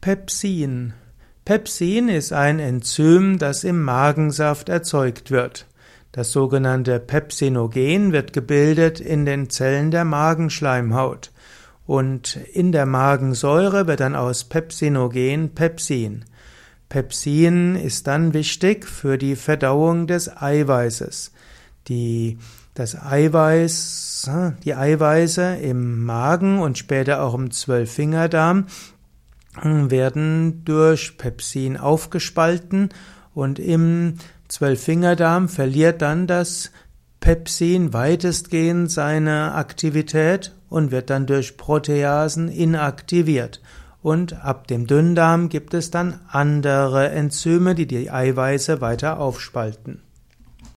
Pepsin. Pepsin ist ein Enzym, das im Magensaft erzeugt wird. Das sogenannte Pepsinogen wird gebildet in den Zellen der Magenschleimhaut. Und in der Magensäure wird dann aus Pepsinogen Pepsin. Pepsin ist dann wichtig für die Verdauung des Eiweißes. Die, das Eiweiß, die Eiweiße im Magen und später auch im Zwölffingerdarm werden durch Pepsin aufgespalten und im Zwölffingerdarm verliert dann das Pepsin weitestgehend seine Aktivität und wird dann durch Proteasen inaktiviert. Und ab dem Dünndarm gibt es dann andere Enzyme, die die Eiweiße weiter aufspalten.